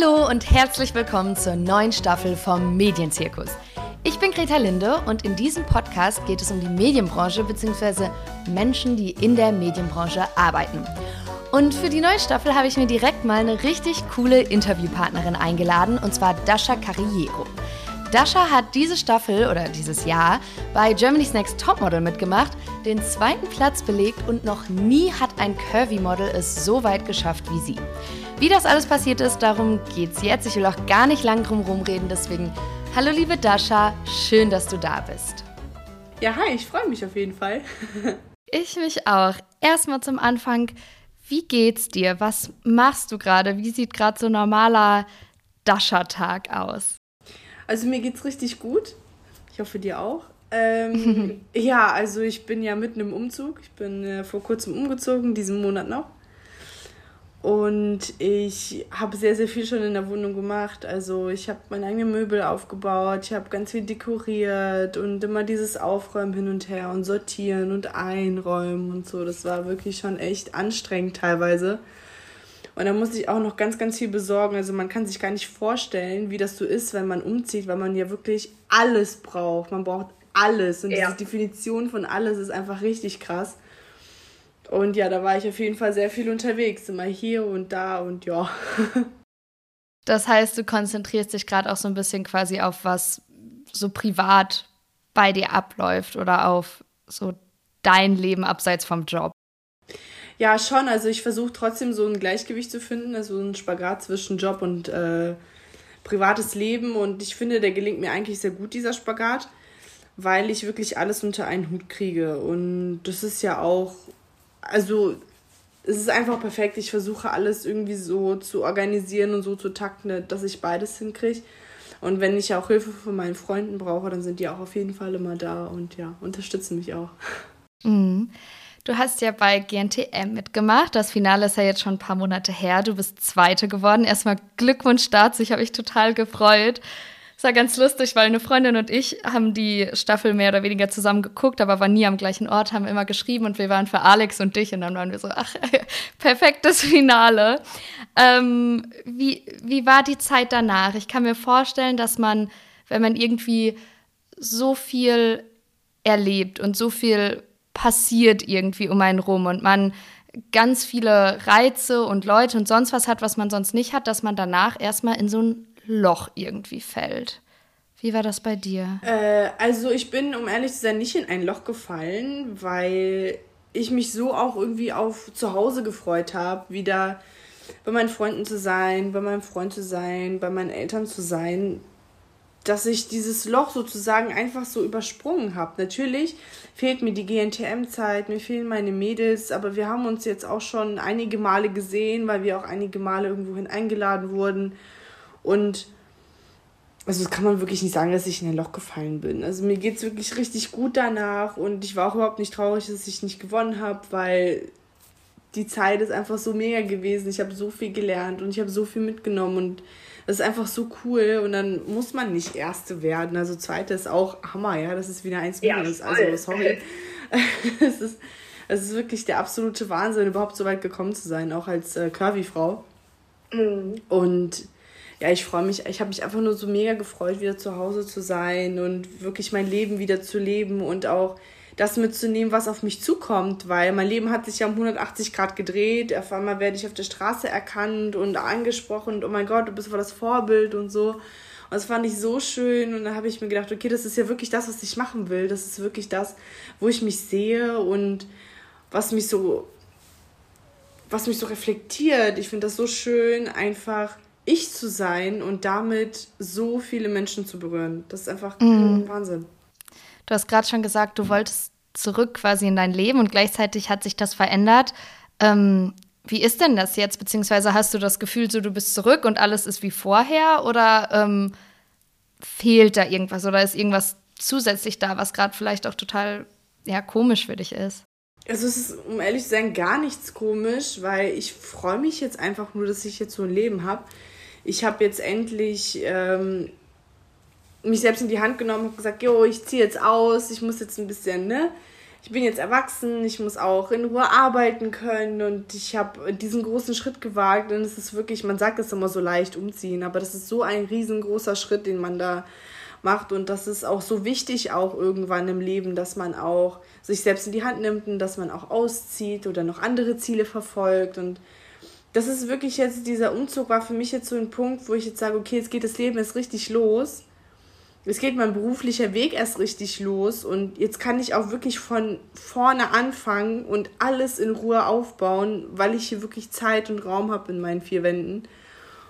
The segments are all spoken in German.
Hallo und herzlich willkommen zur neuen Staffel vom Medienzirkus. Ich bin Greta Linde und in diesem Podcast geht es um die Medienbranche bzw. Menschen, die in der Medienbranche arbeiten. Und für die neue Staffel habe ich mir direkt mal eine richtig coole Interviewpartnerin eingeladen, und zwar Dasha Carriero. Dasha hat diese Staffel oder dieses Jahr bei Germany's Next Topmodel mitgemacht, den zweiten Platz belegt und noch nie hat ein Curvy-Model es so weit geschafft wie sie. Wie das alles passiert ist, darum geht's jetzt. Ich will auch gar nicht lang drum rumreden, deswegen hallo liebe Dasha, schön, dass du da bist. Ja, hi, ich freue mich auf jeden Fall. ich mich auch. Erstmal zum Anfang, wie geht's dir? Was machst du gerade? Wie sieht gerade so ein normaler Dasha-Tag aus? Also mir geht's richtig gut. Ich hoffe dir auch. Ähm, ja, also ich bin ja mitten im Umzug. Ich bin äh, vor kurzem umgezogen, diesen Monat noch. Und ich habe sehr, sehr viel schon in der Wohnung gemacht. Also ich habe meine eigenen Möbel aufgebaut, ich habe ganz viel dekoriert und immer dieses Aufräumen hin und her und sortieren und einräumen und so. Das war wirklich schon echt anstrengend teilweise. Und da musste ich auch noch ganz, ganz viel besorgen. Also man kann sich gar nicht vorstellen, wie das so ist, wenn man umzieht, weil man ja wirklich alles braucht. Man braucht alles. Und ja. diese Definition von alles ist einfach richtig krass. Und ja, da war ich auf jeden Fall sehr viel unterwegs. Immer hier und da und ja. Das heißt, du konzentrierst dich gerade auch so ein bisschen quasi auf was so privat bei dir abläuft oder auf so dein Leben abseits vom Job. Ja, schon. Also ich versuche trotzdem so ein Gleichgewicht zu finden, also ein Spagat zwischen Job und äh, privates Leben. Und ich finde, der gelingt mir eigentlich sehr gut, dieser Spagat, weil ich wirklich alles unter einen Hut kriege. Und das ist ja auch, also es ist einfach perfekt. Ich versuche alles irgendwie so zu organisieren und so zu takten, dass ich beides hinkriege. Und wenn ich auch Hilfe von meinen Freunden brauche, dann sind die auch auf jeden Fall immer da und ja, unterstützen mich auch. Mhm. Du hast ja bei GNTM mitgemacht. Das Finale ist ja jetzt schon ein paar Monate her. Du bist Zweite geworden. Erstmal Glückwunsch dazu. Ich habe mich total gefreut. Es war ganz lustig, weil eine Freundin und ich haben die Staffel mehr oder weniger zusammen geguckt, aber waren nie am gleichen Ort, haben immer geschrieben und wir waren für Alex und dich und dann waren wir so, ach, perfektes Finale. Ähm, wie, wie war die Zeit danach? Ich kann mir vorstellen, dass man, wenn man irgendwie so viel erlebt und so viel passiert irgendwie um einen rum und man ganz viele Reize und Leute und sonst was hat, was man sonst nicht hat, dass man danach erstmal in so ein Loch irgendwie fällt. Wie war das bei dir? Äh, also ich bin, um ehrlich zu sein, nicht in ein Loch gefallen, weil ich mich so auch irgendwie auf zu Hause gefreut habe, wieder bei meinen Freunden zu sein, bei meinem Freund zu sein, bei meinen Eltern zu sein dass ich dieses Loch sozusagen einfach so übersprungen habe. Natürlich fehlt mir die GNTM-Zeit, mir fehlen meine Mädels, aber wir haben uns jetzt auch schon einige Male gesehen, weil wir auch einige Male irgendwohin eingeladen wurden. Und also das kann man wirklich nicht sagen, dass ich in ein Loch gefallen bin. Also mir geht es wirklich richtig gut danach und ich war auch überhaupt nicht traurig, dass ich nicht gewonnen habe, weil die Zeit ist einfach so mega gewesen. Ich habe so viel gelernt und ich habe so viel mitgenommen und das ist einfach so cool und dann muss man nicht Erste werden. Also Zweite ist auch Hammer, ja, das ist wieder eins minus. Ja, also sorry. es, ist, es ist wirklich der absolute Wahnsinn, überhaupt so weit gekommen zu sein, auch als äh, Curvy-Frau. Mhm. Und ja, ich freue mich, ich habe mich einfach nur so mega gefreut, wieder zu Hause zu sein und wirklich mein Leben wieder zu leben und auch das mitzunehmen, was auf mich zukommt, weil mein Leben hat sich ja um 180 Grad gedreht. Auf einmal werde ich auf der Straße erkannt und angesprochen und oh mein Gott, du bist voll das Vorbild und so. Und das fand ich so schön und da habe ich mir gedacht, okay, das ist ja wirklich das, was ich machen will. Das ist wirklich das, wo ich mich sehe und was mich so, was mich so reflektiert. Ich finde das so schön, einfach ich zu sein und damit so viele Menschen zu berühren. Das ist einfach mm. Wahnsinn. Du hast gerade schon gesagt, du wolltest zurück quasi in dein Leben und gleichzeitig hat sich das verändert. Ähm, wie ist denn das jetzt? Beziehungsweise hast du das Gefühl, so du bist zurück und alles ist wie vorher? Oder ähm, fehlt da irgendwas? Oder ist irgendwas zusätzlich da, was gerade vielleicht auch total ja, komisch für dich ist? Also es ist, um ehrlich zu sein, gar nichts komisch, weil ich freue mich jetzt einfach nur, dass ich jetzt so ein Leben habe. Ich habe jetzt endlich ähm, mich selbst in die Hand genommen und gesagt, jo, ich ziehe jetzt aus, ich muss jetzt ein bisschen, ne, ich bin jetzt erwachsen, ich muss auch in Ruhe arbeiten können und ich habe diesen großen Schritt gewagt und es ist wirklich, man sagt es immer so leicht umziehen, aber das ist so ein riesengroßer Schritt, den man da macht und das ist auch so wichtig auch irgendwann im Leben, dass man auch sich selbst in die Hand nimmt und dass man auch auszieht oder noch andere Ziele verfolgt und das ist wirklich jetzt, dieser Umzug war für mich jetzt so ein Punkt, wo ich jetzt sage, okay, jetzt geht das Leben jetzt richtig los. Es geht mein beruflicher Weg erst richtig los und jetzt kann ich auch wirklich von vorne anfangen und alles in Ruhe aufbauen, weil ich hier wirklich Zeit und Raum habe in meinen vier Wänden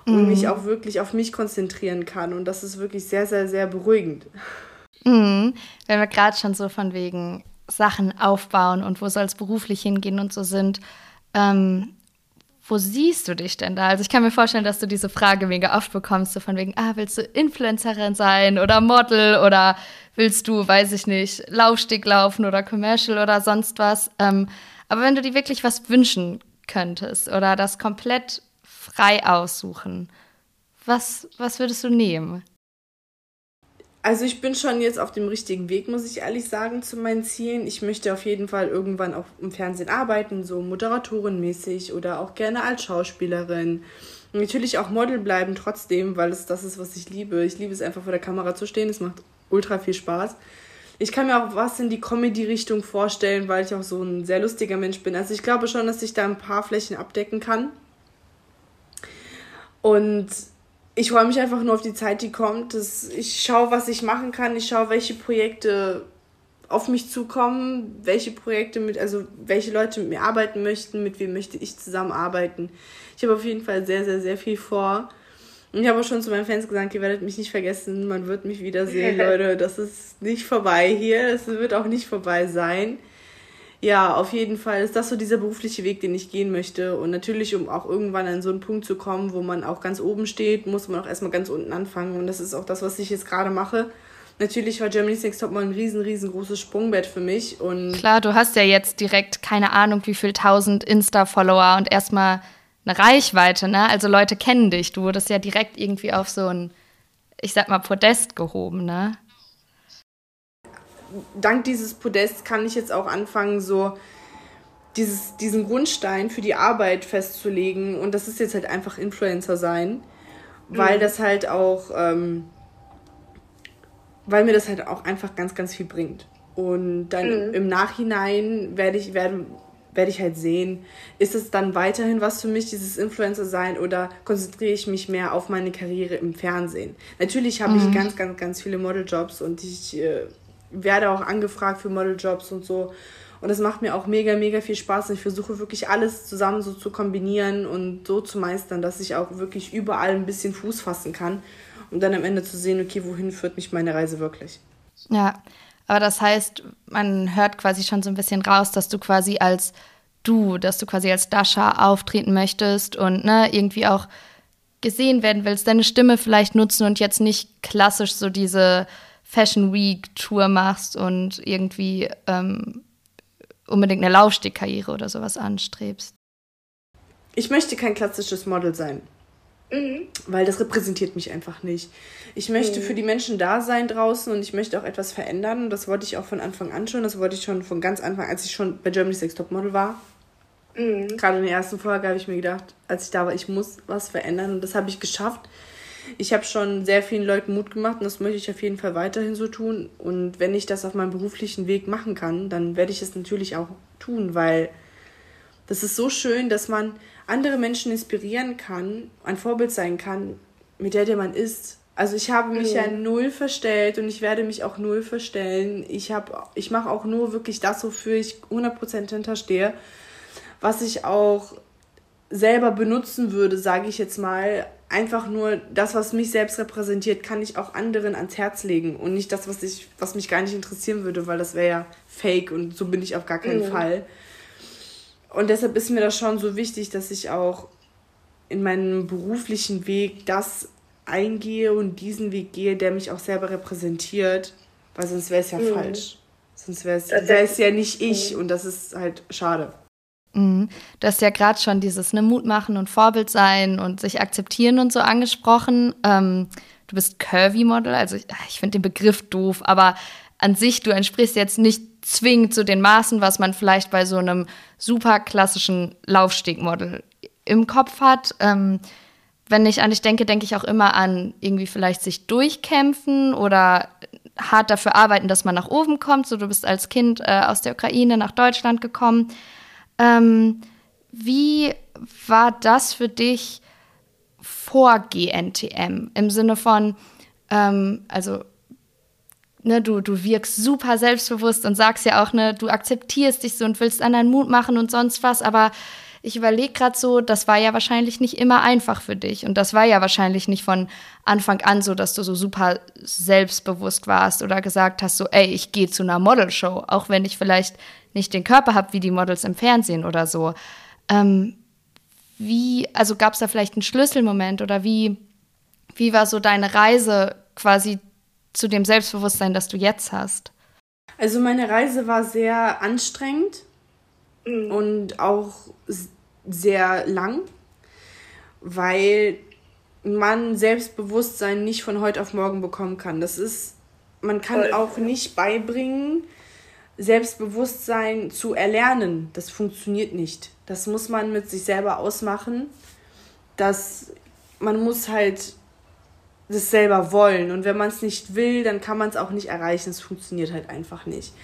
und mhm. mich auch wirklich auf mich konzentrieren kann. Und das ist wirklich sehr, sehr, sehr beruhigend. Mhm. Wenn wir gerade schon so von wegen Sachen aufbauen und wo soll es beruflich hingehen und so sind, ähm, wo siehst du dich denn da? Also ich kann mir vorstellen, dass du diese Frage mega oft bekommst, so von wegen, ah, willst du Influencerin sein oder Model oder willst du, weiß ich nicht, Laufsteg laufen oder Commercial oder sonst was. Ähm, aber wenn du dir wirklich was wünschen könntest oder das komplett frei aussuchen, was, was würdest du nehmen? Also ich bin schon jetzt auf dem richtigen Weg, muss ich ehrlich sagen, zu meinen Zielen. Ich möchte auf jeden Fall irgendwann auch im Fernsehen arbeiten, so Moderatorenmäßig oder auch gerne als Schauspielerin. Natürlich auch Model bleiben trotzdem, weil es das ist, was ich liebe. Ich liebe es einfach vor der Kamera zu stehen. Es macht ultra viel Spaß. Ich kann mir auch was in die Comedy-Richtung vorstellen, weil ich auch so ein sehr lustiger Mensch bin. Also ich glaube schon, dass ich da ein paar Flächen abdecken kann. Und ich freue mich einfach nur auf die Zeit, die kommt. Das, ich schaue, was ich machen kann. Ich schaue, welche Projekte auf mich zukommen, welche Projekte mit, also welche Leute mit mir arbeiten möchten, mit wem möchte ich zusammenarbeiten. Ich habe auf jeden Fall sehr, sehr, sehr viel vor. Und ich habe auch schon zu meinen Fans gesagt, ihr werdet mich nicht vergessen, man wird mich wiedersehen, Leute. Das ist nicht vorbei hier. Es wird auch nicht vorbei sein ja, auf jeden Fall ist das so dieser berufliche Weg, den ich gehen möchte. Und natürlich, um auch irgendwann an so einen Punkt zu kommen, wo man auch ganz oben steht, muss man auch erstmal ganz unten anfangen. Und das ist auch das, was ich jetzt gerade mache. Natürlich war Germany's Next Top mal ein riesen, riesengroßes Sprungbett für mich. Und Klar, du hast ja jetzt direkt keine Ahnung, wie viel tausend Insta-Follower und erstmal eine Reichweite, ne? Also Leute kennen dich. Du wurdest ja direkt irgendwie auf so ein, ich sag mal, Podest gehoben, ne? Dank dieses Podests kann ich jetzt auch anfangen, so dieses, diesen Grundstein für die Arbeit festzulegen. Und das ist jetzt halt einfach Influencer sein, weil mhm. das halt auch, ähm, weil mir das halt auch einfach ganz, ganz viel bringt. Und dann mhm. im Nachhinein werde ich, werde, werde ich halt sehen, ist es dann weiterhin was für mich, dieses Influencer sein, oder konzentriere ich mich mehr auf meine Karriere im Fernsehen? Natürlich habe mhm. ich ganz, ganz, ganz viele Modeljobs und ich äh, werde auch angefragt für Modeljobs und so. Und das macht mir auch mega, mega viel Spaß. Und ich versuche wirklich alles zusammen so zu kombinieren und so zu meistern, dass ich auch wirklich überall ein bisschen Fuß fassen kann. Um dann am Ende zu sehen, okay, wohin führt mich meine Reise wirklich. Ja, aber das heißt, man hört quasi schon so ein bisschen raus, dass du quasi als du, dass du quasi als Dasha auftreten möchtest und ne, irgendwie auch gesehen werden willst, deine Stimme vielleicht nutzen und jetzt nicht klassisch so diese Fashion Week Tour machst und irgendwie ähm, unbedingt eine Laufstegkarriere oder sowas anstrebst? Ich möchte kein klassisches Model sein. Mhm. Weil das repräsentiert mich einfach nicht. Ich möchte mhm. für die Menschen da sein draußen und ich möchte auch etwas verändern. das wollte ich auch von Anfang an schon. Das wollte ich schon von ganz Anfang, als ich schon bei Germany's Next Top Model war. Mhm. Gerade in der ersten Folge habe ich mir gedacht, als ich da war, ich muss was verändern. Und das habe ich geschafft ich habe schon sehr vielen Leuten Mut gemacht und das möchte ich auf jeden Fall weiterhin so tun. Und wenn ich das auf meinem beruflichen Weg machen kann, dann werde ich es natürlich auch tun, weil das ist so schön, dass man andere Menschen inspirieren kann, ein Vorbild sein kann, mit der, der man ist. Also ich habe mich ja, ja null verstellt und ich werde mich auch null verstellen. Ich, ich mache auch nur wirklich das, wofür ich 100% hinterstehe, was ich auch selber benutzen würde, sage ich jetzt mal, einfach nur das, was mich selbst repräsentiert, kann ich auch anderen ans Herz legen und nicht das, was ich, was mich gar nicht interessieren würde, weil das wäre ja fake und so bin ich auf gar keinen mhm. Fall. Und deshalb ist mir das schon so wichtig, dass ich auch in meinem beruflichen Weg das eingehe und diesen Weg gehe, der mich auch selber repräsentiert, weil sonst wäre es ja mhm. falsch. Sonst wäre es ja nicht ich mhm. und das ist halt schade. Mhm. Du hast ja gerade schon dieses ne, Mut machen und Vorbild sein und sich akzeptieren und so angesprochen. Ähm, du bist Curvy-Model, also ich, ich finde den Begriff doof, aber an sich, du entsprichst jetzt nicht zwingend zu den Maßen, was man vielleicht bei so einem super klassischen Laufstegmodel im Kopf hat. Ähm, wenn ich an dich denke, denke ich auch immer an irgendwie vielleicht sich durchkämpfen oder hart dafür arbeiten, dass man nach oben kommt. So, du bist als Kind äh, aus der Ukraine nach Deutschland gekommen. Ähm, wie war das für dich vor GNTM? Im Sinne von, ähm, also, ne, du, du wirkst super selbstbewusst und sagst ja auch, ne, du akzeptierst dich so und willst anderen Mut machen und sonst was, aber ich überlege gerade so, das war ja wahrscheinlich nicht immer einfach für dich. Und das war ja wahrscheinlich nicht von Anfang an so, dass du so super selbstbewusst warst oder gesagt hast, so, ey, ich gehe zu einer Modelshow, auch wenn ich vielleicht nicht den Körper habe wie die Models im Fernsehen oder so. Ähm, wie, also gab es da vielleicht einen Schlüsselmoment oder wie, wie war so deine Reise quasi zu dem Selbstbewusstsein, das du jetzt hast? Also meine Reise war sehr anstrengend mhm. und auch sehr lang, weil man Selbstbewusstsein nicht von heute auf morgen bekommen kann. Das ist, man kann Voll. auch nicht beibringen, Selbstbewusstsein zu erlernen. Das funktioniert nicht. Das muss man mit sich selber ausmachen. Das, man muss halt das selber wollen. Und wenn man es nicht will, dann kann man es auch nicht erreichen. Es funktioniert halt einfach nicht.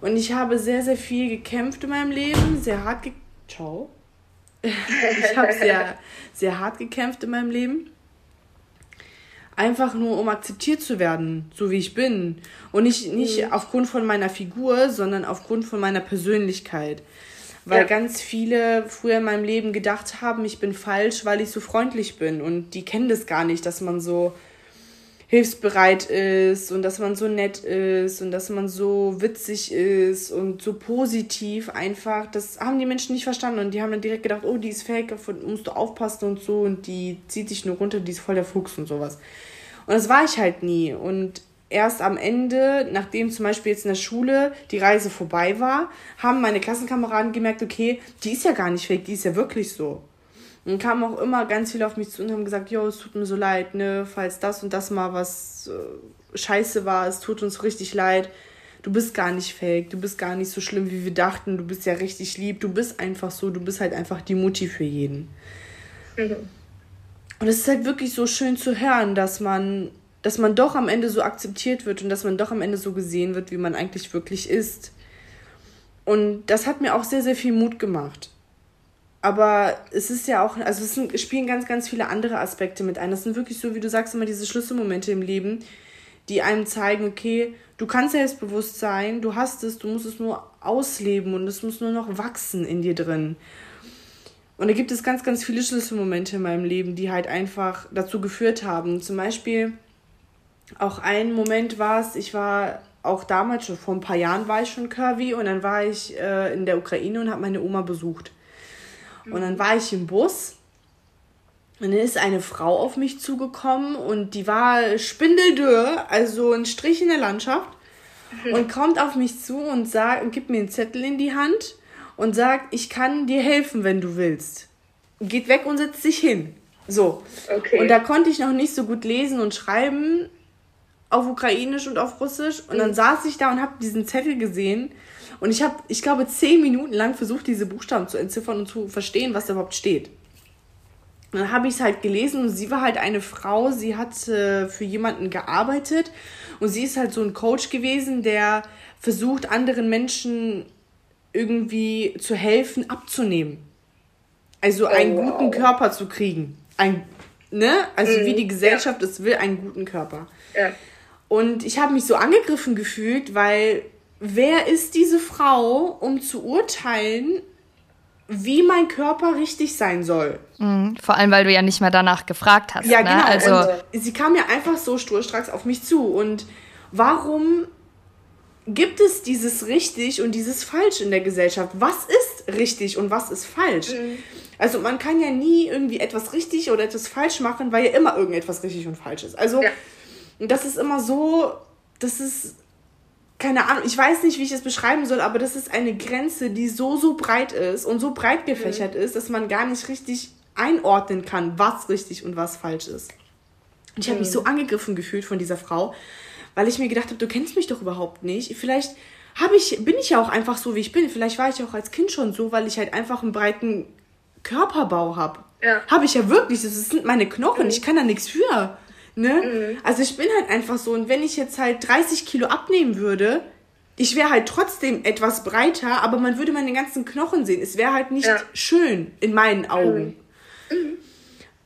Und ich habe sehr, sehr viel gekämpft in meinem Leben, sehr hart gekämpft. Ciao. ich habe sehr, sehr hart gekämpft in meinem Leben. Einfach nur, um akzeptiert zu werden, so wie ich bin. Und nicht, nicht mhm. aufgrund von meiner Figur, sondern aufgrund von meiner Persönlichkeit. Weil ja. ganz viele früher in meinem Leben gedacht haben, ich bin falsch, weil ich so freundlich bin. Und die kennen das gar nicht, dass man so hilfsbereit ist und dass man so nett ist und dass man so witzig ist und so positiv einfach. Das haben die Menschen nicht verstanden und die haben dann direkt gedacht, oh, die ist fake, musst du aufpassen und so und die zieht sich nur runter, die ist voll der Fuchs und sowas. Und das war ich halt nie. Und erst am Ende, nachdem zum Beispiel jetzt in der Schule die Reise vorbei war, haben meine Klassenkameraden gemerkt, okay, die ist ja gar nicht fake, die ist ja wirklich so. Und kamen auch immer ganz viele auf mich zu und haben gesagt, jo, es tut mir so leid, ne, falls das und das mal was äh, scheiße war, es tut uns richtig leid. Du bist gar nicht fake, du bist gar nicht so schlimm, wie wir dachten, du bist ja richtig lieb, du bist einfach so, du bist halt einfach die Mutti für jeden. Mhm. Und es ist halt wirklich so schön zu hören, dass man, dass man doch am Ende so akzeptiert wird und dass man doch am Ende so gesehen wird, wie man eigentlich wirklich ist. Und das hat mir auch sehr, sehr viel Mut gemacht. Aber es ist ja auch, also es sind, spielen ganz, ganz viele andere Aspekte mit ein. Das sind wirklich so, wie du sagst, immer diese Schlüsselmomente im Leben, die einem zeigen, okay, du kannst selbstbewusst sein, du hast es, du musst es nur ausleben und es muss nur noch wachsen in dir drin. Und da gibt es ganz, ganz viele Schlüsselmomente in meinem Leben, die halt einfach dazu geführt haben. Zum Beispiel auch ein Moment war es, ich war auch damals, schon vor ein paar Jahren war ich schon curvy und dann war ich äh, in der Ukraine und habe meine Oma besucht. Und dann war ich im Bus und dann ist eine Frau auf mich zugekommen und die war spindeldürr, also ein Strich in der Landschaft. Und kommt auf mich zu und sagt und gibt mir einen Zettel in die Hand und sagt, ich kann dir helfen, wenn du willst. Geht weg und setzt sich hin. So. Okay. Und da konnte ich noch nicht so gut lesen und schreiben auf Ukrainisch und auf Russisch. Und dann mhm. saß ich da und habe diesen Zettel gesehen und ich habe, ich glaube, zehn Minuten lang versucht, diese Buchstaben zu entziffern und zu verstehen, was da überhaupt steht. Und dann habe ich es halt gelesen und sie war halt eine Frau, sie hat äh, für jemanden gearbeitet und sie ist halt so ein Coach gewesen, der versucht, anderen Menschen irgendwie zu helfen, abzunehmen. Also einen oh, wow. guten Körper zu kriegen. Ein, ne? Also mm, wie die Gesellschaft ja. es will, einen guten Körper. Ja. Und ich habe mich so angegriffen gefühlt, weil wer ist diese Frau, um zu urteilen, wie mein Körper richtig sein soll. Mhm, vor allem, weil du ja nicht mehr danach gefragt hast. Ja, ne? genau. Also und sie kam ja einfach so sturstracks auf mich zu. Und warum gibt es dieses richtig und dieses falsch in der Gesellschaft? Was ist richtig und was ist falsch? Mhm. Also man kann ja nie irgendwie etwas richtig oder etwas falsch machen, weil ja immer irgendetwas richtig und falsch ist. Also ja. Das ist immer so, das ist keine Ahnung, ich weiß nicht, wie ich es beschreiben soll, aber das ist eine Grenze, die so, so breit ist und so breit gefächert mhm. ist, dass man gar nicht richtig einordnen kann, was richtig und was falsch ist. Und ich habe mich mhm. so angegriffen gefühlt von dieser Frau, weil ich mir gedacht habe, du kennst mich doch überhaupt nicht. Vielleicht habe ich, bin ich ja auch einfach so, wie ich bin. Vielleicht war ich auch als Kind schon so, weil ich halt einfach einen breiten Körperbau habe. Ja. Habe ich ja wirklich. Das sind meine Knochen. Mhm. Ich kann da nichts für. Ne? Mhm. Also ich bin halt einfach so. Und wenn ich jetzt halt 30 Kilo abnehmen würde, ich wäre halt trotzdem etwas breiter, aber man würde meine ganzen Knochen sehen. Es wäre halt nicht ja. schön in meinen Augen. Mhm. mhm.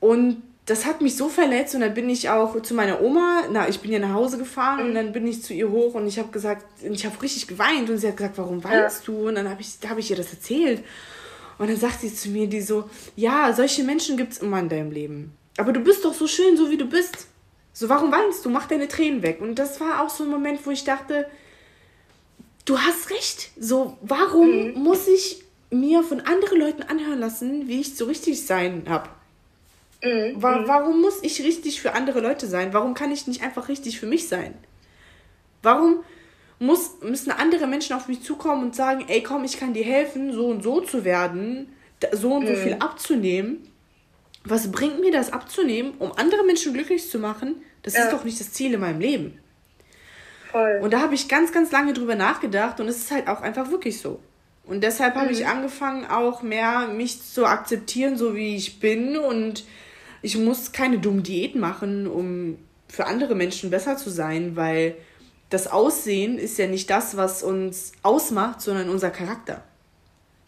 Und das hat mich so verletzt und dann bin ich auch zu meiner Oma, na, ich bin ja nach Hause gefahren mhm. und dann bin ich zu ihr hoch und ich habe gesagt, ich habe richtig geweint und sie hat gesagt, warum weinst ja. du? Und dann habe ich, hab ich ihr das erzählt. Und dann sagt sie zu mir, die so, ja, solche Menschen gibt es immer in deinem Leben. Aber du bist doch so schön, so wie du bist. So, warum weinst du? Mach deine Tränen weg. Und das war auch so ein Moment, wo ich dachte, du hast recht. So, warum mhm. muss ich mir von anderen Leuten anhören lassen, wie ich so richtig sein habe? Mhm. Wa mhm. warum muss ich richtig für andere Leute sein? Warum kann ich nicht einfach richtig für mich sein? Warum muss, müssen andere Menschen auf mich zukommen und sagen, ey komm, ich kann dir helfen, so und so zu werden, so und so mhm. viel abzunehmen? Was bringt mir das abzunehmen, um andere Menschen glücklich zu machen? Das ja. ist doch nicht das Ziel in meinem Leben. Voll. Und da habe ich ganz, ganz lange drüber nachgedacht und es ist halt auch einfach wirklich so. Und deshalb habe ich mhm. angefangen, auch mehr mich zu akzeptieren, so wie ich bin und ich muss keine dummen Diäten machen, um für andere Menschen besser zu sein, weil das Aussehen ist ja nicht das, was uns ausmacht, sondern unser Charakter.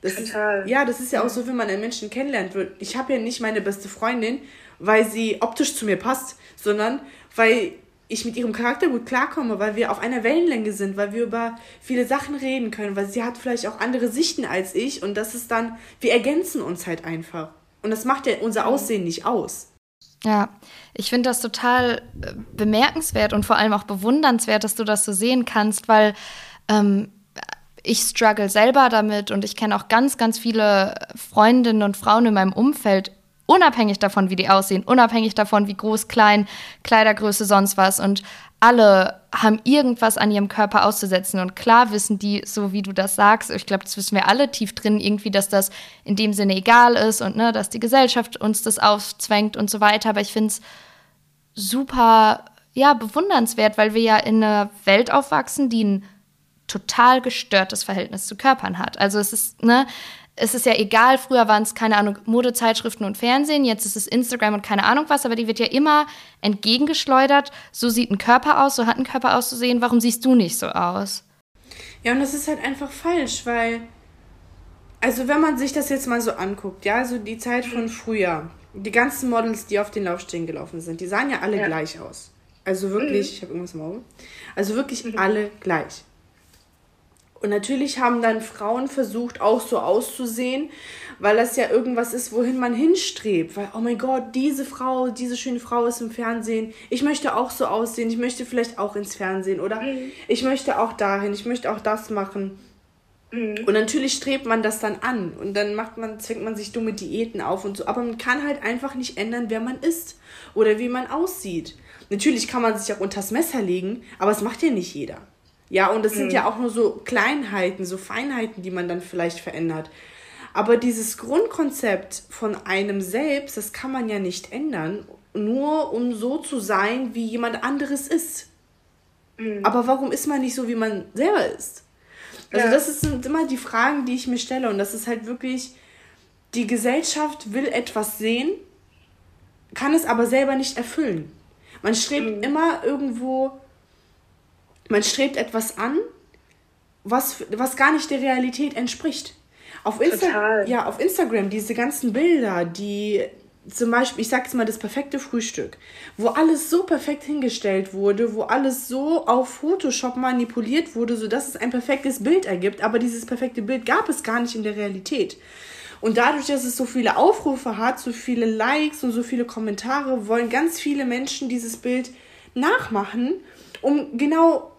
Das Total. Ist, ja, das ist ja auch so, wenn man einen Menschen kennenlernt. Ich habe ja nicht meine beste Freundin, weil sie optisch zu mir passt, sondern weil ich mit ihrem Charakter gut klarkomme, weil wir auf einer Wellenlänge sind, weil wir über viele Sachen reden können, weil sie hat vielleicht auch andere Sichten als ich und das ist dann, wir ergänzen uns halt einfach. Und das macht ja unser Aussehen nicht aus. Ja, ich finde das total äh, bemerkenswert und vor allem auch bewundernswert, dass du das so sehen kannst, weil ähm, ich struggle selber damit und ich kenne auch ganz, ganz viele Freundinnen und Frauen in meinem Umfeld, unabhängig davon, wie die aussehen, unabhängig davon, wie groß, klein, Kleidergröße, sonst was. Und alle haben irgendwas an ihrem Körper auszusetzen. Und klar wissen die, so wie du das sagst, ich glaube, das wissen wir alle tief drin, irgendwie, dass das in dem Sinne egal ist und ne, dass die Gesellschaft uns das aufzwängt und so weiter. Aber ich finde es super, ja, bewundernswert, weil wir ja in einer Welt aufwachsen, die ein total gestörtes Verhältnis zu Körpern hat. Also es ist, ne, es ist ja egal, früher waren es, keine Ahnung, Modezeitschriften und Fernsehen, jetzt ist es Instagram und keine Ahnung was, aber die wird ja immer entgegengeschleudert. So sieht ein Körper aus, so hat ein Körper auszusehen, warum siehst du nicht so aus? Ja, und das ist halt einfach falsch, weil, also wenn man sich das jetzt mal so anguckt, ja, so die Zeit von früher, die ganzen Models, die auf den Laufstegen gelaufen sind, die sahen ja alle ja. gleich aus. Also wirklich, mhm. ich habe irgendwas im Auge. Also wirklich mhm. alle gleich. Und natürlich haben dann Frauen versucht, auch so auszusehen, weil das ja irgendwas ist, wohin man hinstrebt. Weil, oh mein Gott, diese Frau, diese schöne Frau ist im Fernsehen. Ich möchte auch so aussehen. Ich möchte vielleicht auch ins Fernsehen. Oder mhm. ich möchte auch dahin. Ich möchte auch das machen. Mhm. Und natürlich strebt man das dann an. Und dann macht man, zwingt man sich dumme Diäten auf und so. Aber man kann halt einfach nicht ändern, wer man ist. Oder wie man aussieht. Natürlich kann man sich auch unters Messer legen, aber es macht ja nicht jeder. Ja, und das mhm. sind ja auch nur so Kleinheiten, so Feinheiten, die man dann vielleicht verändert. Aber dieses Grundkonzept von einem selbst, das kann man ja nicht ändern, nur um so zu sein, wie jemand anderes ist. Mhm. Aber warum ist man nicht so, wie man selber ist? Also ja. das sind immer die Fragen, die ich mir stelle. Und das ist halt wirklich, die Gesellschaft will etwas sehen, kann es aber selber nicht erfüllen. Man strebt mhm. immer irgendwo man strebt etwas an, was, was gar nicht der Realität entspricht. Auf, Insta ja, auf Instagram, diese ganzen Bilder, die zum Beispiel, ich sag jetzt mal das perfekte Frühstück, wo alles so perfekt hingestellt wurde, wo alles so auf Photoshop manipuliert wurde, sodass es ein perfektes Bild ergibt, aber dieses perfekte Bild gab es gar nicht in der Realität. Und dadurch, dass es so viele Aufrufe hat, so viele Likes und so viele Kommentare, wollen ganz viele Menschen dieses Bild nachmachen, um genau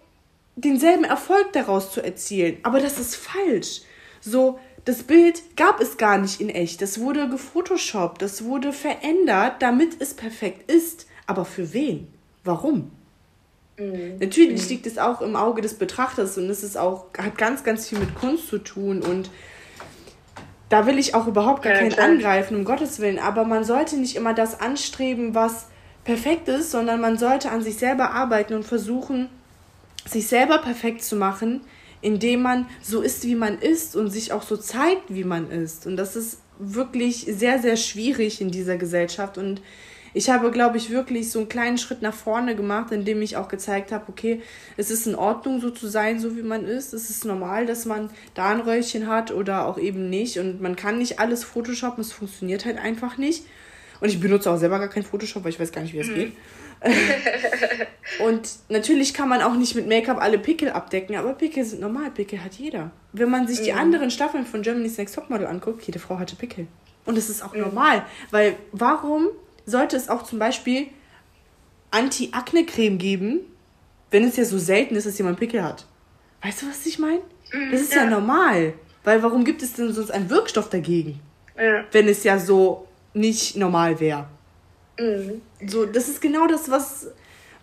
denselben Erfolg daraus zu erzielen. Aber das ist falsch. So, das Bild gab es gar nicht in echt. Das wurde gefotoshoppt, das wurde verändert, damit es perfekt ist. Aber für wen? Warum? Mhm. Natürlich mhm. liegt es auch im Auge des Betrachters und es ist auch, hat ganz, ganz viel mit Kunst zu tun und da will ich auch überhaupt gar ja, keinen klar. angreifen, um Gottes Willen. Aber man sollte nicht immer das anstreben, was perfekt ist, sondern man sollte an sich selber arbeiten und versuchen, sich selber perfekt zu machen, indem man so ist, wie man ist und sich auch so zeigt, wie man ist. Und das ist wirklich sehr, sehr schwierig in dieser Gesellschaft. Und ich habe, glaube ich, wirklich so einen kleinen Schritt nach vorne gemacht, indem ich auch gezeigt habe, okay, es ist in Ordnung, so zu sein, so wie man ist. Es ist normal, dass man da ein Röllchen hat oder auch eben nicht. Und man kann nicht alles Photoshoppen, es funktioniert halt einfach nicht. Und ich benutze auch selber gar kein Photoshop, weil ich weiß gar nicht, wie es mhm. geht. und natürlich kann man auch nicht mit Make-up alle Pickel abdecken, aber Pickel sind normal, Pickel hat jeder. Wenn man sich die mhm. anderen Staffeln von Germany's Next Topmodel anguckt, jede Frau hatte Pickel. Und es ist auch mhm. normal, weil warum sollte es auch zum Beispiel Anti-Akne-Creme geben, wenn es ja so selten ist, dass jemand Pickel hat? Weißt du, was ich meine? Mhm, das ist ja. ja. normal. Weil warum gibt es denn sonst einen Wirkstoff dagegen? Ja. Wenn es ja so nicht normal wäre. Mhm. So, das ist genau das, was,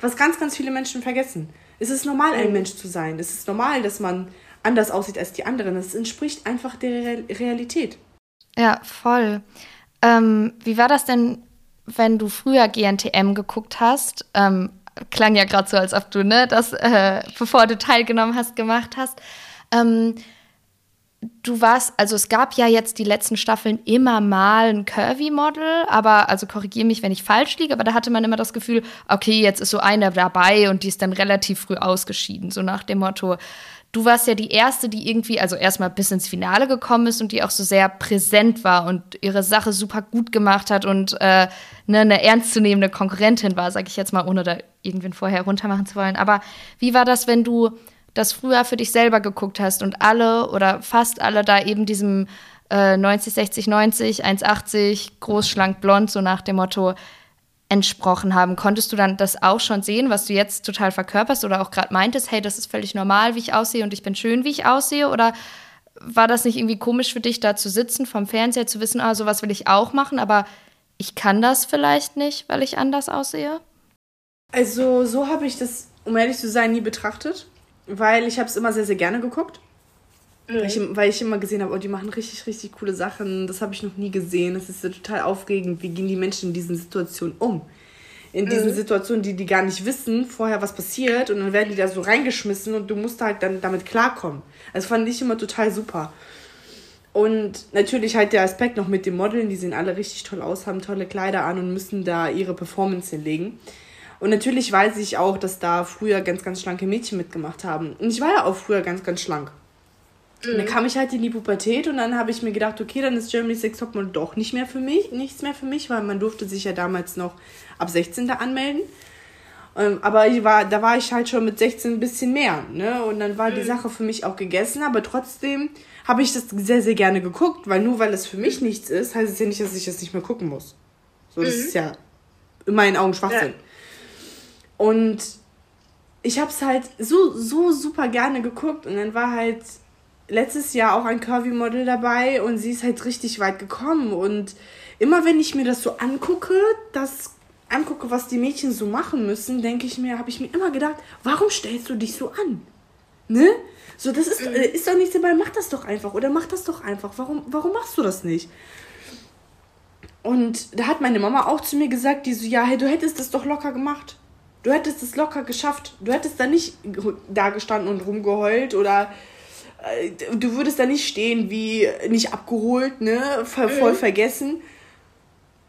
was ganz, ganz viele Menschen vergessen. Es ist normal, ein mhm. Mensch zu sein. Es ist normal, dass man anders aussieht als die anderen. Es entspricht einfach der Realität. Ja, voll. Ähm, wie war das denn, wenn du früher GNTM geguckt hast? Ähm, klang ja gerade so, als ob du ne, das, äh, bevor du teilgenommen hast, gemacht hast. Ähm, du warst, also es gab ja jetzt die letzten Staffeln immer mal ein Curvy-Model, aber, also korrigiere mich, wenn ich falsch liege, aber da hatte man immer das Gefühl, okay, jetzt ist so eine dabei und die ist dann relativ früh ausgeschieden, so nach dem Motto, du warst ja die erste, die irgendwie, also erstmal bis ins Finale gekommen ist und die auch so sehr präsent war und ihre Sache super gut gemacht hat und äh, ne, eine ernstzunehmende Konkurrentin war, sag ich jetzt mal, ohne da irgendwen vorher runtermachen zu wollen. Aber wie war das, wenn du das früher für dich selber geguckt hast und alle oder fast alle da eben diesem äh, 90, 60, 90, 1,80, groß, schlank, blond, so nach dem Motto entsprochen haben. Konntest du dann das auch schon sehen, was du jetzt total verkörperst oder auch gerade meintest, hey, das ist völlig normal, wie ich aussehe und ich bin schön, wie ich aussehe? Oder war das nicht irgendwie komisch für dich, da zu sitzen, vom Fernseher zu wissen, ah, sowas will ich auch machen, aber ich kann das vielleicht nicht, weil ich anders aussehe? Also so habe ich das, um ehrlich zu sein, nie betrachtet weil ich habe es immer sehr, sehr gerne geguckt. Mhm. Weil, ich, weil, ich, immer gesehen habe, oh, die machen richtig, richtig coole Sachen. Das habe ich noch nie gesehen. Das ist ja total aufregend. Wie gehen die Menschen in diesen Situationen um? In diesen mhm. Situationen, die die gar nicht wissen, vorher was passiert und dann werden die da so reingeschmissen und du musst halt dann damit klarkommen. Also fand ich immer total super. Und natürlich halt der Aspekt noch mit den Modeln, die sehen alle richtig toll aus, haben tolle Kleider an und müssen da ihre Performance hinlegen. Und natürlich weiß ich auch, dass da früher ganz, ganz schlanke Mädchen mitgemacht haben. Und ich war ja auch früher ganz, ganz schlank. Mhm. Und dann mhm. kam ich halt in die Pubertät und dann habe ich mir gedacht, okay, dann ist Germany's Next Topmodel doch nicht mehr für mich, nichts mehr für mich, weil man durfte sich ja damals noch ab 16 da anmelden. Ähm, aber ich war, da war ich halt schon mit 16 ein bisschen mehr, ne? Und dann war mhm. die Sache für mich auch gegessen, aber trotzdem habe ich das sehr, sehr gerne geguckt, weil nur weil es für mich nichts ist, heißt es ja nicht, dass ich das nicht mehr gucken muss. So, das mhm. ist ja in meinen Augen Schwachsinn. Ja. Und ich habe es halt so, so super gerne geguckt. Und dann war halt letztes Jahr auch ein Curvy-Model dabei und sie ist halt richtig weit gekommen. Und immer wenn ich mir das so angucke, das angucke, was die Mädchen so machen müssen, denke ich mir, habe ich mir immer gedacht, warum stellst du dich so an? Ne? So, das ist, äh, ist doch nichts dabei, mach das doch einfach oder mach das doch einfach. Warum, warum machst du das nicht? Und da hat meine Mama auch zu mir gesagt, die so, ja, hey, du hättest das doch locker gemacht. Du hättest es locker geschafft. Du hättest da nicht da gestanden und rumgeheult oder äh, du würdest da nicht stehen wie nicht abgeholt, ne, voll, voll mhm. vergessen.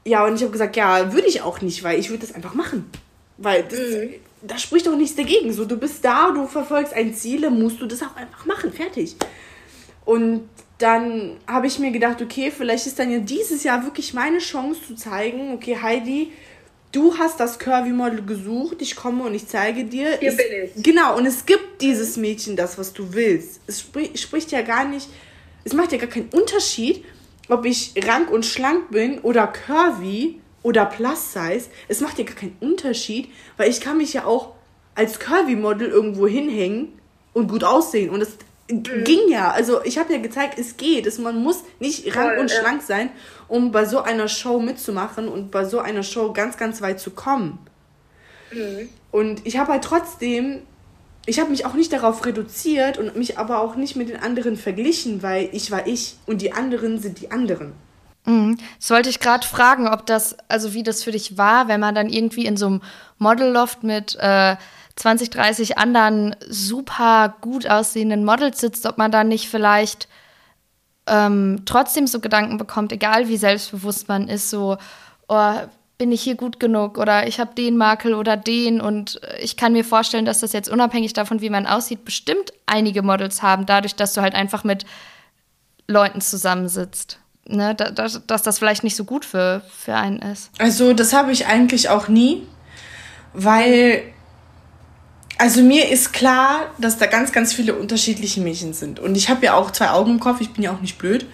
Ja, und ich habe gesagt, ja, würde ich auch nicht, weil ich würde das einfach machen. Weil das, mhm. da spricht doch nichts dagegen. So, du bist da, du verfolgst ein Ziel, musst du das auch einfach machen, fertig. Und dann habe ich mir gedacht, okay, vielleicht ist dann ja dieses Jahr wirklich meine Chance zu zeigen, okay, Heidi, du hast das Curvy-Model gesucht, ich komme und ich zeige dir. Hier es, bin ich. Genau, und es gibt dieses Mädchen das, was du willst. Es spricht, spricht ja gar nicht, es macht ja gar keinen Unterschied, ob ich rank und schlank bin oder curvy oder plus size. Es macht ja gar keinen Unterschied, weil ich kann mich ja auch als Curvy-Model irgendwo hinhängen und gut aussehen. Und es mhm. ging ja. Also ich habe ja gezeigt, es geht. Es, man muss nicht rank Voll, und schlank sein um bei so einer Show mitzumachen und bei so einer Show ganz, ganz weit zu kommen. Mhm. Und ich habe halt trotzdem, ich habe mich auch nicht darauf reduziert und mich aber auch nicht mit den anderen verglichen, weil ich war ich und die anderen sind die anderen. Mhm. Das wollte ich gerade fragen, ob das, also wie das für dich war, wenn man dann irgendwie in so einem Modelloft mit äh, 20, 30 anderen super gut aussehenden Models sitzt, ob man dann nicht vielleicht ähm, trotzdem so Gedanken bekommt, egal wie selbstbewusst man ist, so, oh, bin ich hier gut genug oder ich habe den Makel oder den und ich kann mir vorstellen, dass das jetzt unabhängig davon, wie man aussieht, bestimmt einige Models haben, dadurch, dass du halt einfach mit Leuten zusammensitzt. Ne, dass, dass das vielleicht nicht so gut für, für einen ist. Also, das habe ich eigentlich auch nie, weil, also mir ist klar, dass da ganz, ganz viele unterschiedliche Mädchen sind. Und ich habe ja auch zwei Augen im Kopf, ich bin ja auch nicht blöd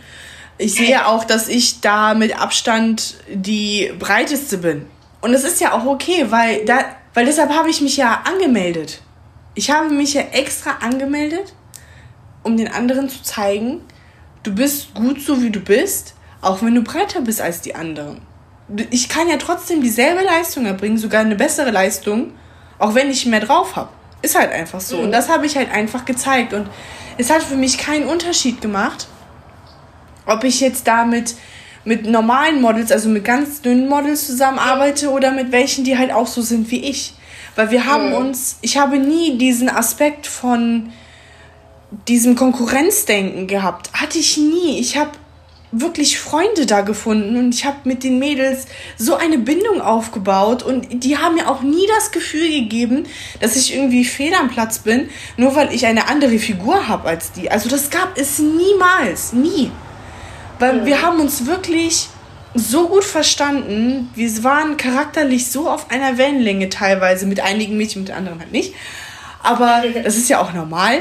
ich sehe auch, dass ich da mit Abstand die breiteste bin. Und es ist ja auch okay, weil, da, weil deshalb habe ich mich ja angemeldet. Ich habe mich ja extra angemeldet, um den anderen zu zeigen, du bist gut so, wie du bist, auch wenn du breiter bist als die anderen. Ich kann ja trotzdem dieselbe Leistung erbringen, sogar eine bessere Leistung, auch wenn ich mehr drauf habe. Ist halt einfach so. Und das habe ich halt einfach gezeigt. Und es hat für mich keinen Unterschied gemacht, ob ich jetzt damit mit normalen Models, also mit ganz dünnen Models zusammenarbeite oder mit welchen, die halt auch so sind wie ich. Weil wir haben mhm. uns, ich habe nie diesen Aspekt von diesem Konkurrenzdenken gehabt. Hatte ich nie. Ich habe wirklich Freunde da gefunden und ich habe mit den Mädels so eine Bindung aufgebaut und die haben mir auch nie das Gefühl gegeben, dass ich irgendwie fehl am Platz bin, nur weil ich eine andere Figur habe als die. Also das gab es niemals, nie. Weil ja. wir haben uns wirklich so gut verstanden. Wir waren charakterlich so auf einer Wellenlänge teilweise, mit einigen Mädchen, mit anderen halt nicht. Aber das ist ja auch normal.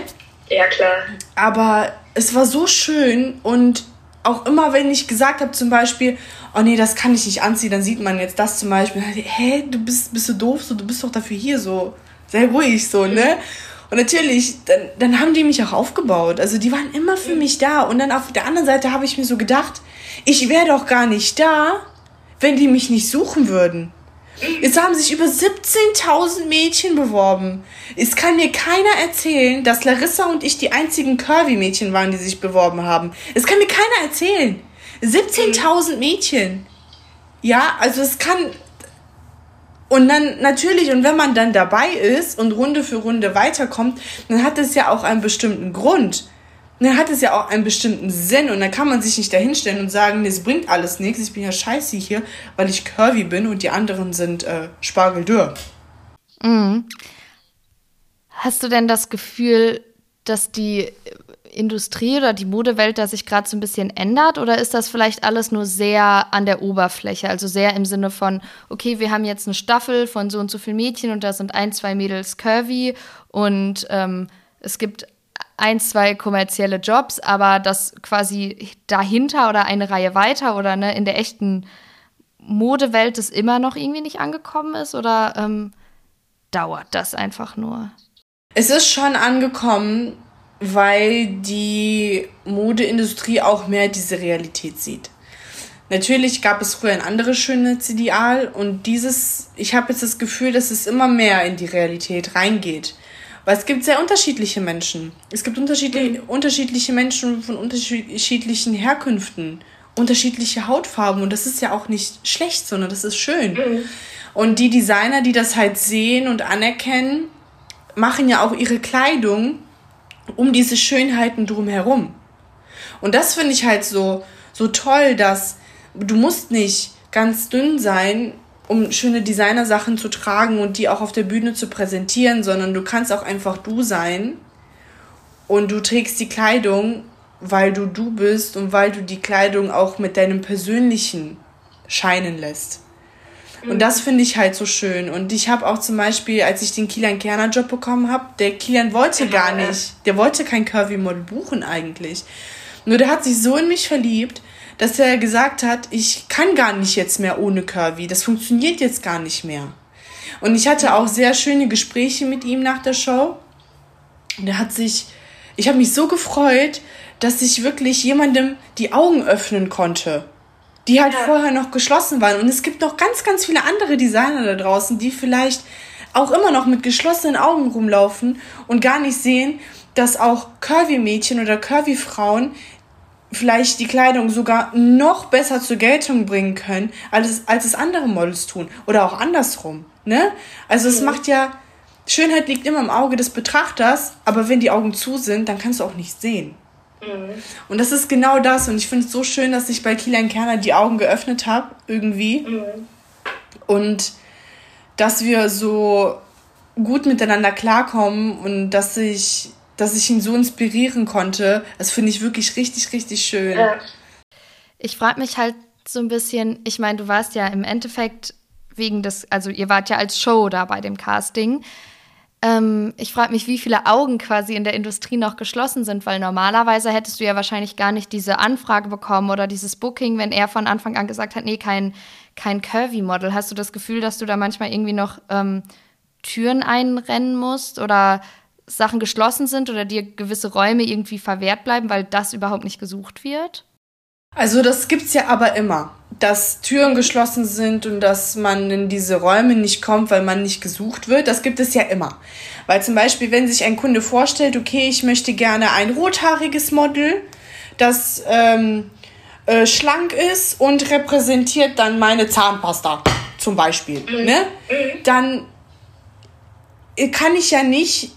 Ja, klar. Aber es war so schön und auch immer, wenn ich gesagt habe, zum Beispiel, oh nee, das kann ich nicht anziehen, dann sieht man jetzt das zum Beispiel. Hä, du bist, bist du doof, so, du bist doch dafür hier so. Sehr ruhig, so, ne? Und natürlich, dann, dann haben die mich auch aufgebaut. Also die waren immer für mich da. Und dann auf der anderen Seite habe ich mir so gedacht, ich wäre doch gar nicht da, wenn die mich nicht suchen würden. Es haben sich über 17.000 Mädchen beworben. Es kann mir keiner erzählen, dass Larissa und ich die einzigen Curvy-Mädchen waren, die sich beworben haben. Es kann mir keiner erzählen. 17.000 Mädchen. Ja, also es kann, und dann natürlich, und wenn man dann dabei ist und Runde für Runde weiterkommt, dann hat es ja auch einen bestimmten Grund. Dann hat es ja auch einen bestimmten Sinn und dann kann man sich nicht dahinstellen und sagen, nee, es bringt alles nichts, ich bin ja scheiße hier, weil ich curvy bin und die anderen sind äh, spargeldürr. Mhm. Hast du denn das Gefühl, dass die Industrie oder die Modewelt da sich gerade so ein bisschen ändert? Oder ist das vielleicht alles nur sehr an der Oberfläche? Also sehr im Sinne von, okay, wir haben jetzt eine Staffel von so und so vielen Mädchen und da sind ein, zwei Mädels curvy und ähm, es gibt ein, zwei kommerzielle Jobs, aber das quasi dahinter oder eine Reihe weiter oder ne, in der echten Modewelt das immer noch irgendwie nicht angekommen ist? Oder ähm, dauert das einfach nur? Es ist schon angekommen, weil die Modeindustrie auch mehr diese Realität sieht. Natürlich gab es früher ein anderes schönes und dieses, ich habe jetzt das Gefühl, dass es immer mehr in die Realität reingeht. Weil es gibt sehr unterschiedliche Menschen. Es gibt unterschiedliche, unterschiedliche Menschen von unterschiedlichen Herkünften, unterschiedliche Hautfarben und das ist ja auch nicht schlecht, sondern das ist schön. Mhm. Und die Designer, die das halt sehen und anerkennen, machen ja auch ihre Kleidung um diese Schönheiten drumherum. Und das finde ich halt so, so toll, dass du musst nicht ganz dünn sein, um schöne Designersachen zu tragen und die auch auf der Bühne zu präsentieren, sondern du kannst auch einfach du sein und du trägst die Kleidung, weil du du bist und weil du die Kleidung auch mit deinem persönlichen scheinen lässt. Und das finde ich halt so schön. Und ich habe auch zum Beispiel, als ich den Kilian Kerner Job bekommen habe, der Kilian wollte gar nicht, der wollte kein Curvy Model buchen eigentlich. Nur der hat sich so in mich verliebt, dass er gesagt hat, ich kann gar nicht jetzt mehr ohne Curvy. Das funktioniert jetzt gar nicht mehr. Und ich hatte auch sehr schöne Gespräche mit ihm nach der Show. Und er hat sich, ich habe mich so gefreut, dass ich wirklich jemandem die Augen öffnen konnte die halt ja. vorher noch geschlossen waren. Und es gibt noch ganz, ganz viele andere Designer da draußen, die vielleicht auch immer noch mit geschlossenen Augen rumlaufen und gar nicht sehen, dass auch Curvy-Mädchen oder Curvy-Frauen vielleicht die Kleidung sogar noch besser zur Geltung bringen können, als, als es andere Models tun. Oder auch andersrum. Ne? Also es macht ja Schönheit liegt immer im Auge des Betrachters, aber wenn die Augen zu sind, dann kannst du auch nicht sehen. Mhm. Und das ist genau das. Und ich finde es so schön, dass ich bei Kilian Kerner die Augen geöffnet habe, irgendwie. Mhm. Und dass wir so gut miteinander klarkommen und dass ich, dass ich ihn so inspirieren konnte, das finde ich wirklich richtig, richtig schön. Ja. Ich frage mich halt so ein bisschen, ich meine, du warst ja im Endeffekt wegen des, also ihr wart ja als Show da bei dem Casting. Ähm, ich frage mich, wie viele Augen quasi in der Industrie noch geschlossen sind, weil normalerweise hättest du ja wahrscheinlich gar nicht diese Anfrage bekommen oder dieses Booking, wenn er von Anfang an gesagt hat, nee, kein, kein Curvy-Model. Hast du das Gefühl, dass du da manchmal irgendwie noch ähm, Türen einrennen musst oder Sachen geschlossen sind oder dir gewisse Räume irgendwie verwehrt bleiben, weil das überhaupt nicht gesucht wird? Also das gibt's ja aber immer, dass Türen geschlossen sind und dass man in diese Räume nicht kommt, weil man nicht gesucht wird. Das gibt es ja immer. Weil zum Beispiel, wenn sich ein Kunde vorstellt, okay, ich möchte gerne ein rothaariges Model, das ähm, äh, schlank ist und repräsentiert dann meine Zahnpasta zum Beispiel, mhm. ne? Mhm. Dann kann ich ja nicht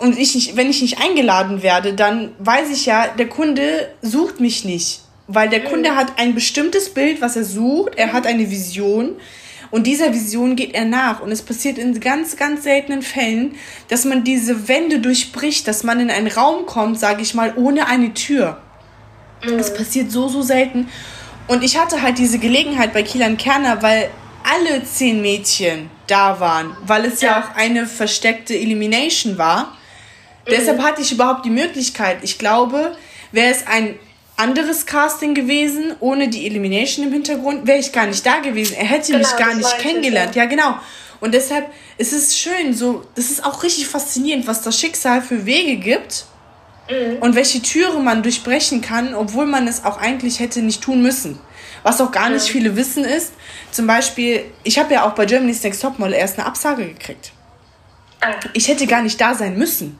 und ich nicht, wenn ich nicht eingeladen werde, dann weiß ich ja, der Kunde sucht mich nicht weil der Kunde mhm. hat ein bestimmtes Bild, was er sucht, er hat eine Vision und dieser Vision geht er nach. Und es passiert in ganz, ganz seltenen Fällen, dass man diese Wände durchbricht, dass man in einen Raum kommt, sage ich mal, ohne eine Tür. Mhm. Das passiert so, so selten. Und ich hatte halt diese Gelegenheit bei Kielan Kerner, weil alle zehn Mädchen da waren, weil es ja, ja auch eine versteckte Elimination war. Mhm. Deshalb hatte ich überhaupt die Möglichkeit. Ich glaube, wäre es ein anderes Casting gewesen, ohne die Elimination im Hintergrund, wäre ich gar nicht da gewesen. Er hätte genau, mich gar nicht kennengelernt. Ja. ja, genau. Und deshalb ist es schön, so, das ist auch richtig faszinierend, was das Schicksal für Wege gibt mhm. und welche Türe man durchbrechen kann, obwohl man es auch eigentlich hätte nicht tun müssen. Was auch gar nicht mhm. viele wissen ist, zum Beispiel, ich habe ja auch bei Germany's Next Topmodel erst eine Absage gekriegt. Ah. Ich hätte gar nicht da sein müssen.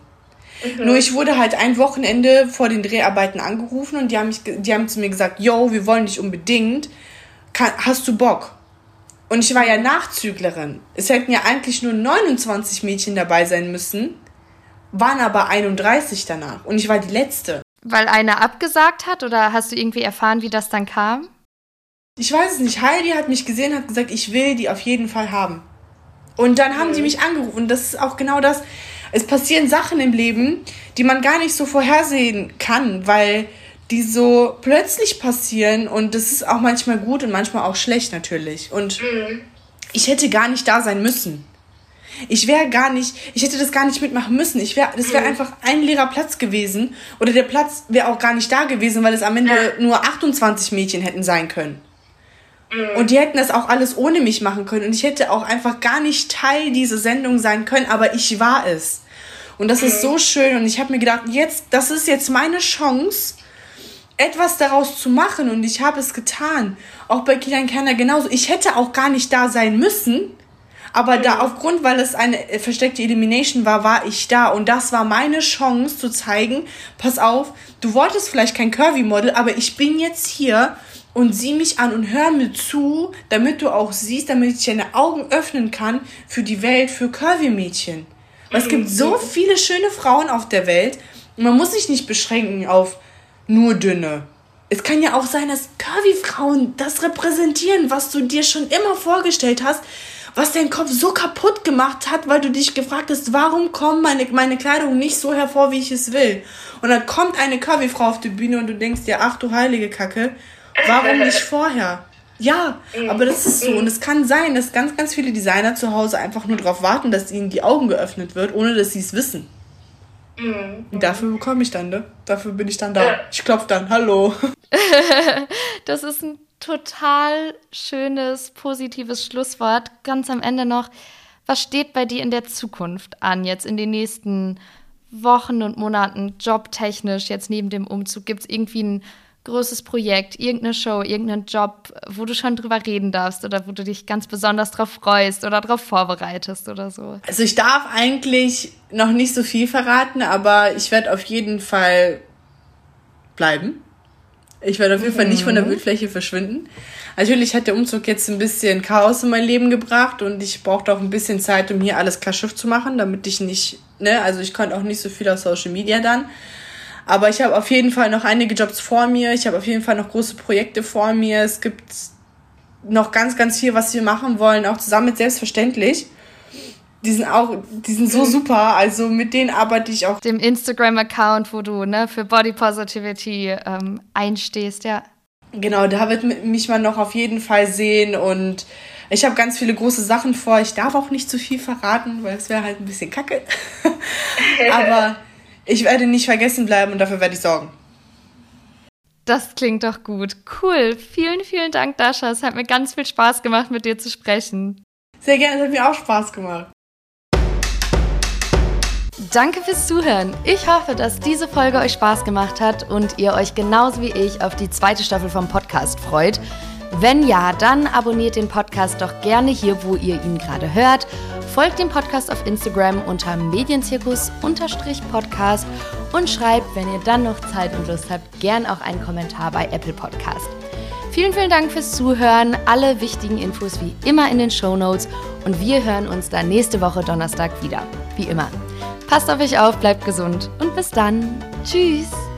Mhm. Nur ich wurde halt ein Wochenende vor den Dreharbeiten angerufen und die haben, mich, die haben zu mir gesagt, yo, wir wollen dich unbedingt. Kann, hast du Bock? Und ich war ja Nachzüglerin. Es hätten ja eigentlich nur 29 Mädchen dabei sein müssen, waren aber 31 danach. Und ich war die Letzte. Weil einer abgesagt hat oder hast du irgendwie erfahren, wie das dann kam? Ich weiß es nicht. Heidi hat mich gesehen, hat gesagt, ich will die auf jeden Fall haben. Und dann haben mhm. die mich angerufen. Und das ist auch genau das es passieren Sachen im Leben, die man gar nicht so vorhersehen kann, weil die so plötzlich passieren und das ist auch manchmal gut und manchmal auch schlecht natürlich. Und mhm. ich hätte gar nicht da sein müssen. Ich wäre gar nicht, ich hätte das gar nicht mitmachen müssen. Ich wäre, das wäre mhm. einfach ein leerer Platz gewesen oder der Platz wäre auch gar nicht da gewesen, weil es am Ende ja. nur 28 Mädchen hätten sein können. Mhm. Und die hätten das auch alles ohne mich machen können. Und ich hätte auch einfach gar nicht Teil dieser Sendung sein können, aber ich war es. Und das ist so schön. Und ich habe mir gedacht, jetzt, das ist jetzt meine Chance, etwas daraus zu machen. Und ich habe es getan. Auch bei Kilian Kerner genauso. Ich hätte auch gar nicht da sein müssen. Aber da mhm. aufgrund, weil es eine versteckte Elimination war, war ich da. Und das war meine Chance zu zeigen, pass auf, du wolltest vielleicht kein Curvy-Model, aber ich bin jetzt hier und sieh mich an und hör mir zu, damit du auch siehst, damit ich deine Augen öffnen kann für die Welt, für Curvy-Mädchen. Weil es gibt so viele schöne Frauen auf der Welt. Man muss sich nicht beschränken auf nur dünne. Es kann ja auch sein, dass Curvy-Frauen das repräsentieren, was du dir schon immer vorgestellt hast, was dein Kopf so kaputt gemacht hat, weil du dich gefragt hast, warum kommt meine, meine Kleidung nicht so hervor, wie ich es will. Und dann kommt eine Curvy-Frau auf die Bühne und du denkst dir, ach du heilige Kacke, warum nicht vorher? Ja, aber das ist so. Und es kann sein, dass ganz, ganz viele Designer zu Hause einfach nur darauf warten, dass ihnen die Augen geöffnet wird, ohne dass sie es wissen. Mhm. Und dafür bekomme ich dann, ne? Dafür bin ich dann da. Ich klopfe dann. Hallo. das ist ein total schönes, positives Schlusswort. Ganz am Ende noch. Was steht bei dir in der Zukunft an, jetzt in den nächsten Wochen und Monaten, jobtechnisch, jetzt neben dem Umzug? Gibt es irgendwie ein großes Projekt, irgendeine Show, irgendeinen Job, wo du schon drüber reden darfst oder wo du dich ganz besonders drauf freust oder darauf vorbereitest oder so? Also ich darf eigentlich noch nicht so viel verraten, aber ich werde auf jeden Fall bleiben. Ich werde auf jeden Fall nicht von der mhm. Bildfläche verschwinden. Natürlich hat der Umzug jetzt ein bisschen Chaos in mein Leben gebracht und ich brauchte auch ein bisschen Zeit, um hier alles klar Schiff zu machen, damit ich nicht, ne, also ich konnte auch nicht so viel auf Social Media dann. Aber ich habe auf jeden Fall noch einige Jobs vor mir. Ich habe auf jeden Fall noch große Projekte vor mir. Es gibt noch ganz, ganz viel, was wir machen wollen, auch zusammen mit Selbstverständlich. Die sind auch, die sind so mhm. super. Also mit denen arbeite ich auch. Dem Instagram-Account, wo du ne, für Body Positivity ähm, einstehst, ja. Genau, da wird mich man noch auf jeden Fall sehen und ich habe ganz viele große Sachen vor. Ich darf auch nicht zu viel verraten, weil es wäre halt ein bisschen kacke. Aber ich werde nicht vergessen bleiben und dafür werde ich sorgen. Das klingt doch gut. Cool. Vielen, vielen Dank, Dasha. Es hat mir ganz viel Spaß gemacht, mit dir zu sprechen. Sehr gerne, es hat mir auch Spaß gemacht. Danke fürs Zuhören. Ich hoffe, dass diese Folge euch Spaß gemacht hat und ihr euch genauso wie ich auf die zweite Staffel vom Podcast freut. Wenn ja, dann abonniert den Podcast doch gerne hier, wo ihr ihn gerade hört. Folgt dem Podcast auf Instagram unter Medienzirkus-Podcast und schreibt, wenn ihr dann noch Zeit und Lust habt, gern auch einen Kommentar bei Apple Podcast. Vielen, vielen Dank fürs Zuhören. Alle wichtigen Infos wie immer in den Show Notes und wir hören uns dann nächste Woche Donnerstag wieder. Wie immer. Passt auf euch auf, bleibt gesund und bis dann. Tschüss.